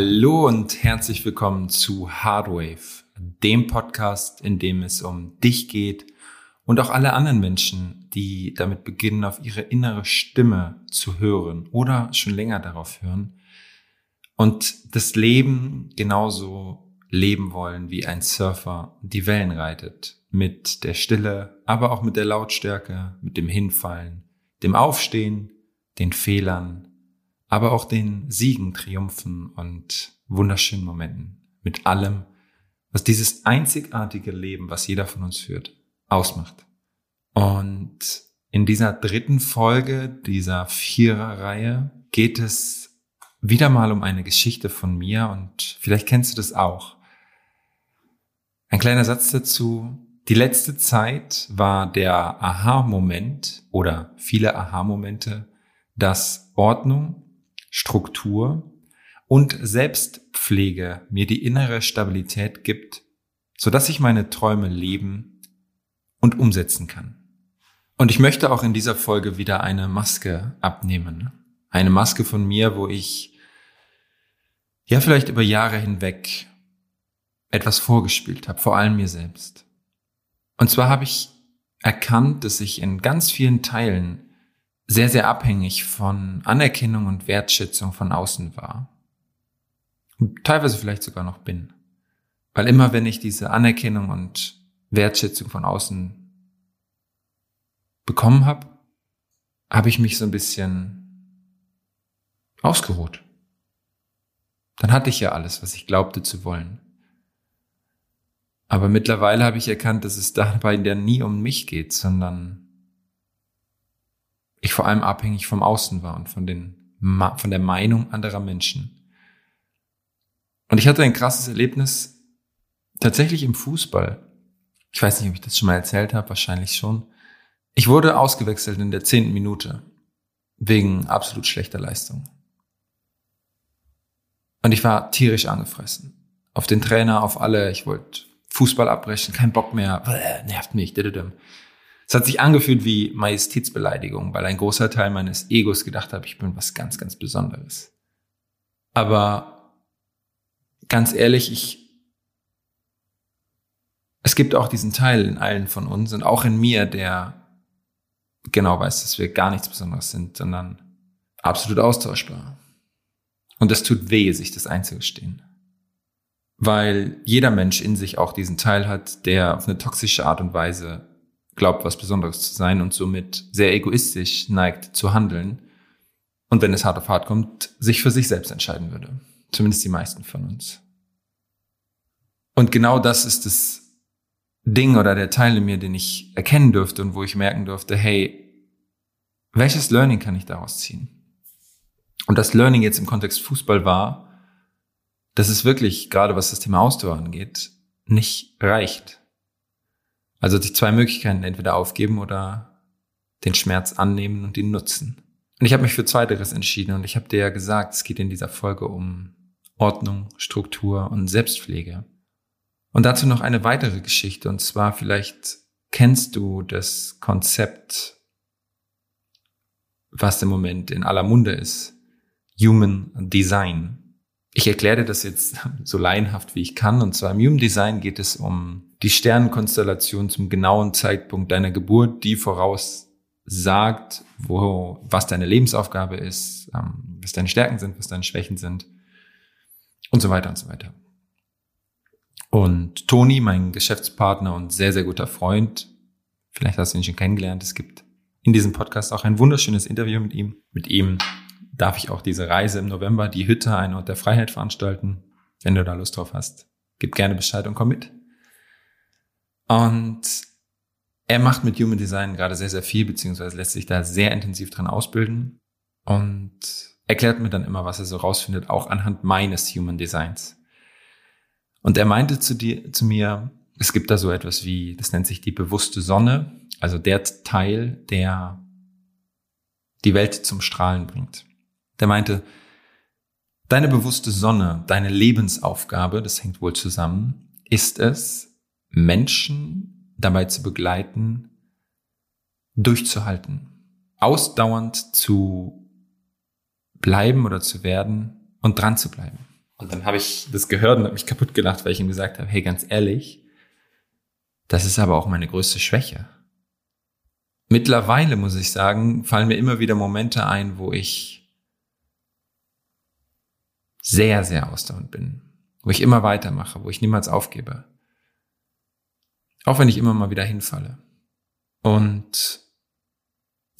Hallo und herzlich willkommen zu Hardwave, dem Podcast, in dem es um dich geht und auch alle anderen Menschen, die damit beginnen, auf ihre innere Stimme zu hören oder schon länger darauf hören und das Leben genauso leben wollen, wie ein Surfer die Wellen reitet, mit der Stille, aber auch mit der Lautstärke, mit dem Hinfallen, dem Aufstehen, den Fehlern, aber auch den Siegen, Triumphen und wunderschönen Momenten, mit allem, was dieses einzigartige Leben, was jeder von uns führt, ausmacht. Und in dieser dritten Folge dieser Vierer-Reihe geht es wieder mal um eine Geschichte von mir und vielleicht kennst du das auch. Ein kleiner Satz dazu. Die letzte Zeit war der Aha-Moment oder viele Aha-Momente, dass Ordnung Struktur und Selbstpflege mir die innere Stabilität gibt, so dass ich meine Träume leben und umsetzen kann. Und ich möchte auch in dieser Folge wieder eine Maske abnehmen. Eine Maske von mir, wo ich ja vielleicht über Jahre hinweg etwas vorgespielt habe, vor allem mir selbst. Und zwar habe ich erkannt, dass ich in ganz vielen Teilen sehr, sehr abhängig von Anerkennung und Wertschätzung von außen war. Und teilweise vielleicht sogar noch bin. Weil immer wenn ich diese Anerkennung und Wertschätzung von außen bekommen habe, habe ich mich so ein bisschen ausgeruht. Dann hatte ich ja alles, was ich glaubte zu wollen. Aber mittlerweile habe ich erkannt, dass es dabei ja nie um mich geht, sondern ich vor allem abhängig vom Außen war und von, den, von der Meinung anderer Menschen. Und ich hatte ein krasses Erlebnis tatsächlich im Fußball. Ich weiß nicht, ob ich das schon mal erzählt habe, wahrscheinlich schon. Ich wurde ausgewechselt in der zehnten Minute wegen absolut schlechter Leistung. Und ich war tierisch angefressen. Auf den Trainer, auf alle. Ich wollte Fußball abbrechen, kein Bock mehr. nervt mich. Es hat sich angefühlt wie Majestätsbeleidigung, weil ein großer Teil meines Egos gedacht hat, ich bin was ganz, ganz Besonderes. Aber ganz ehrlich, ich, es gibt auch diesen Teil in allen von uns und auch in mir, der genau weiß, dass wir gar nichts Besonderes sind, sondern absolut austauschbar. Und es tut weh, sich das einzugestehen. Weil jeder Mensch in sich auch diesen Teil hat, der auf eine toxische Art und Weise glaubt, was Besonderes zu sein und somit sehr egoistisch neigt zu handeln und wenn es hart auf hart kommt, sich für sich selbst entscheiden würde. Zumindest die meisten von uns. Und genau das ist das Ding oder der Teil in mir, den ich erkennen dürfte und wo ich merken durfte, hey, welches Learning kann ich daraus ziehen? Und das Learning jetzt im Kontext Fußball war, dass es wirklich, gerade was das Thema Ausdauer angeht, nicht reicht. Also die zwei Möglichkeiten, entweder aufgeben oder den Schmerz annehmen und ihn nutzen. Und ich habe mich für zweiteres entschieden und ich habe dir ja gesagt, es geht in dieser Folge um Ordnung, Struktur und Selbstpflege. Und dazu noch eine weitere Geschichte und zwar vielleicht kennst du das Konzept, was im Moment in aller Munde ist, Human Design. Ich erkläre das jetzt so laienhaft wie ich kann. Und zwar im Human Design geht es um die Sternenkonstellation zum genauen Zeitpunkt deiner Geburt, die voraussagt, wo, was deine Lebensaufgabe ist, ähm, was deine Stärken sind, was deine Schwächen sind und so weiter und so weiter. Und Toni, mein Geschäftspartner und sehr, sehr guter Freund, vielleicht hast du ihn schon kennengelernt, es gibt in diesem Podcast auch ein wunderschönes Interview mit ihm. Mit ihm darf ich auch diese Reise im November, die Hütte, ein Ort der Freiheit veranstalten. Wenn du da Lust drauf hast, gib gerne Bescheid und komm mit. Und er macht mit Human Design gerade sehr, sehr viel, beziehungsweise lässt sich da sehr intensiv dran ausbilden und erklärt mir dann immer, was er so rausfindet, auch anhand meines Human Designs. Und er meinte zu dir, zu mir, es gibt da so etwas wie, das nennt sich die bewusste Sonne, also der Teil, der die Welt zum Strahlen bringt. Der meinte, deine bewusste Sonne, deine Lebensaufgabe, das hängt wohl zusammen, ist es, Menschen dabei zu begleiten, durchzuhalten, ausdauernd zu bleiben oder zu werden und dran zu bleiben. Und dann habe ich das gehört und habe mich kaputt gelacht, weil ich ihm gesagt habe, hey, ganz ehrlich, das ist aber auch meine größte Schwäche. Mittlerweile, muss ich sagen, fallen mir immer wieder Momente ein, wo ich sehr, sehr ausdauernd bin, wo ich immer weitermache, wo ich niemals aufgebe. Auch wenn ich immer mal wieder hinfalle. Und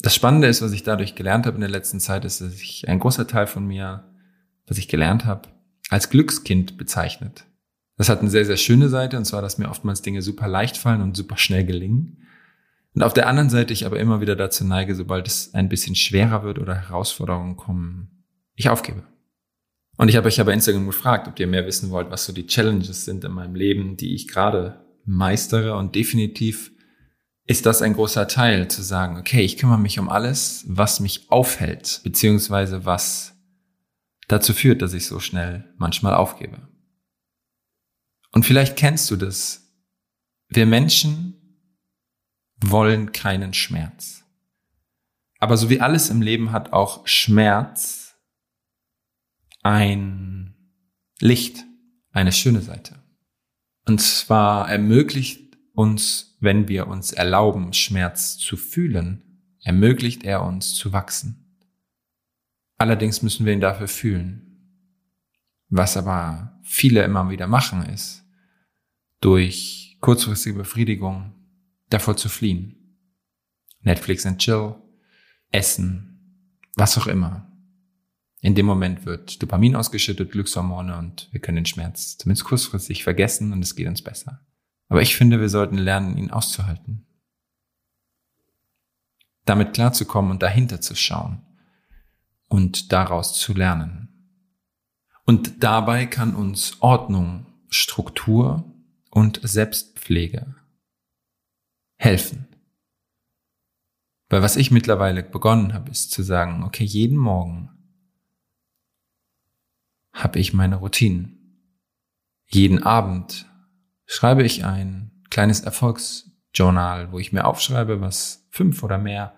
das Spannende ist, was ich dadurch gelernt habe in der letzten Zeit, ist, dass ich ein großer Teil von mir, was ich gelernt habe, als Glückskind bezeichnet. Das hat eine sehr, sehr schöne Seite, und zwar, dass mir oftmals Dinge super leicht fallen und super schnell gelingen. Und auf der anderen Seite ich aber immer wieder dazu neige, sobald es ein bisschen schwerer wird oder Herausforderungen kommen, ich aufgebe. Und ich habe euch aber Instagram gefragt, ob ihr mehr wissen wollt, was so die Challenges sind in meinem Leben, die ich gerade meistere. Und definitiv ist das ein großer Teil, zu sagen, okay, ich kümmere mich um alles, was mich aufhält, beziehungsweise was dazu führt, dass ich so schnell manchmal aufgebe. Und vielleicht kennst du das. Wir Menschen wollen keinen Schmerz. Aber so wie alles im Leben hat auch Schmerz ein Licht, eine schöne Seite. Und zwar ermöglicht uns wenn wir uns erlauben, Schmerz zu fühlen, ermöglicht er uns zu wachsen. Allerdings müssen wir ihn dafür fühlen. Was aber viele immer wieder machen, ist, durch kurzfristige Befriedigung davor zu fliehen. Netflix and Chill, Essen, was auch immer. In dem Moment wird Dopamin ausgeschüttet, Glückshormone und wir können den Schmerz zumindest kurzfristig vergessen und es geht uns besser. Aber ich finde, wir sollten lernen, ihn auszuhalten. Damit klarzukommen und dahinter zu schauen und daraus zu lernen. Und dabei kann uns Ordnung, Struktur und Selbstpflege helfen. Weil was ich mittlerweile begonnen habe, ist zu sagen, okay, jeden Morgen habe ich meine Routinen. Jeden Abend schreibe ich ein kleines Erfolgsjournal, wo ich mir aufschreibe, was fünf oder mehr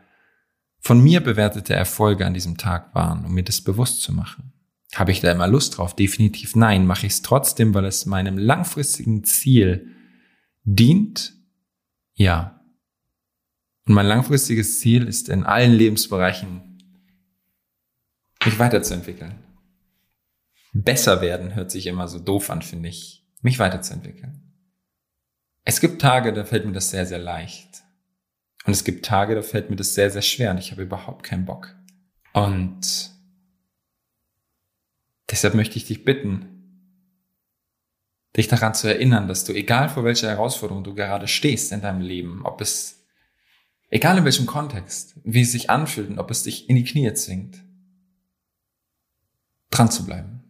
von mir bewertete Erfolge an diesem Tag waren, um mir das bewusst zu machen. Habe ich da immer Lust drauf? Definitiv nein. Mache ich es trotzdem, weil es meinem langfristigen Ziel dient? Ja. Und mein langfristiges Ziel ist in allen Lebensbereichen, mich weiterzuentwickeln. Besser werden hört sich immer so doof an, finde ich. Mich weiterzuentwickeln. Es gibt Tage, da fällt mir das sehr, sehr leicht. Und es gibt Tage, da fällt mir das sehr, sehr schwer und ich habe überhaupt keinen Bock. Und deshalb möchte ich dich bitten, dich daran zu erinnern, dass du, egal vor welcher Herausforderung du gerade stehst in deinem Leben, ob es, egal in welchem Kontext, wie es sich anfühlt und ob es dich in die Knie zwingt, dran zu bleiben.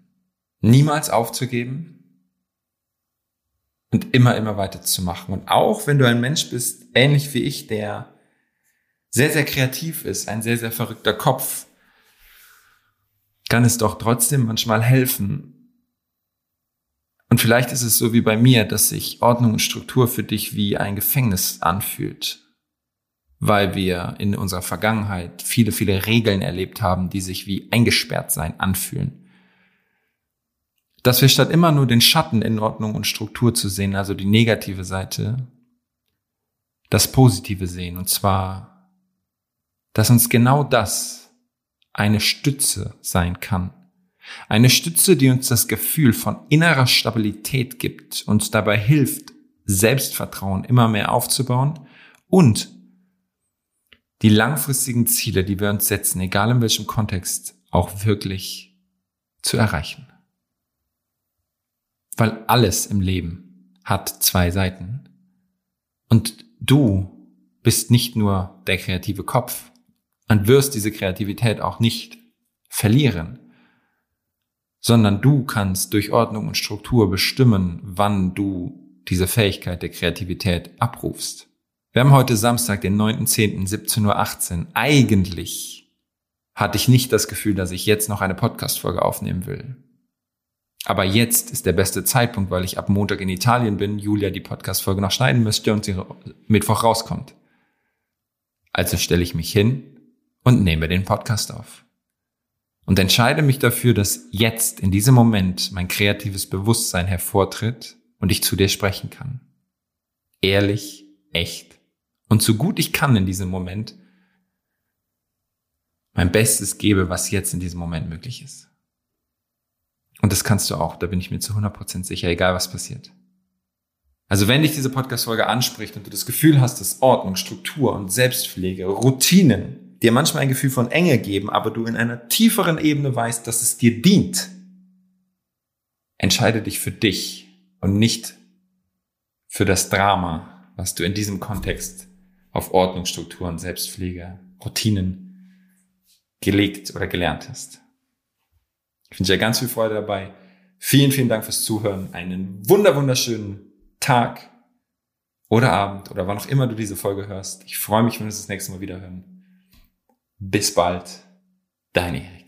Niemals aufzugeben, und immer, immer weiterzumachen. Und auch wenn du ein Mensch bist, ähnlich wie ich, der sehr, sehr kreativ ist, ein sehr, sehr verrückter Kopf, kann es doch trotzdem manchmal helfen. Und vielleicht ist es so wie bei mir, dass sich Ordnung und Struktur für dich wie ein Gefängnis anfühlt, weil wir in unserer Vergangenheit viele, viele Regeln erlebt haben, die sich wie eingesperrt sein anfühlen dass wir statt immer nur den Schatten in Ordnung und Struktur zu sehen, also die negative Seite, das Positive sehen. Und zwar, dass uns genau das eine Stütze sein kann. Eine Stütze, die uns das Gefühl von innerer Stabilität gibt, uns dabei hilft, Selbstvertrauen immer mehr aufzubauen und die langfristigen Ziele, die wir uns setzen, egal in welchem Kontext, auch wirklich zu erreichen. Weil alles im Leben hat zwei Seiten. Und du bist nicht nur der kreative Kopf und wirst diese Kreativität auch nicht verlieren, sondern du kannst durch Ordnung und Struktur bestimmen, wann du diese Fähigkeit der Kreativität abrufst. Wir haben heute Samstag, den 9.10.17.18 Uhr. Eigentlich hatte ich nicht das Gefühl, dass ich jetzt noch eine Podcast-Folge aufnehmen will. Aber jetzt ist der beste Zeitpunkt, weil ich ab Montag in Italien bin, Julia die Podcast-Folge noch schneiden müsste und sie Mittwoch rauskommt. Also stelle ich mich hin und nehme den Podcast auf. und entscheide mich dafür, dass jetzt in diesem Moment mein kreatives Bewusstsein hervortritt und ich zu dir sprechen kann. Ehrlich, echt und so gut ich kann in diesem Moment mein Bestes gebe, was jetzt in diesem Moment möglich ist. Und das kannst du auch, da bin ich mir zu 100% sicher, egal was passiert. Also wenn dich diese Podcast-Folge anspricht und du das Gefühl hast, dass Ordnung, Struktur und Selbstpflege, Routinen dir manchmal ein Gefühl von Enge geben, aber du in einer tieferen Ebene weißt, dass es dir dient, entscheide dich für dich und nicht für das Drama, was du in diesem Kontext auf Ordnung, Struktur und Selbstpflege, Routinen gelegt oder gelernt hast. Ich wünsche dir ganz viel Freude dabei. Vielen, vielen Dank fürs Zuhören. Einen wunder, wunderschönen Tag oder Abend oder wann auch immer du diese Folge hörst. Ich freue mich, wenn wir uns das nächste Mal wieder hören. Bis bald, dein Erik.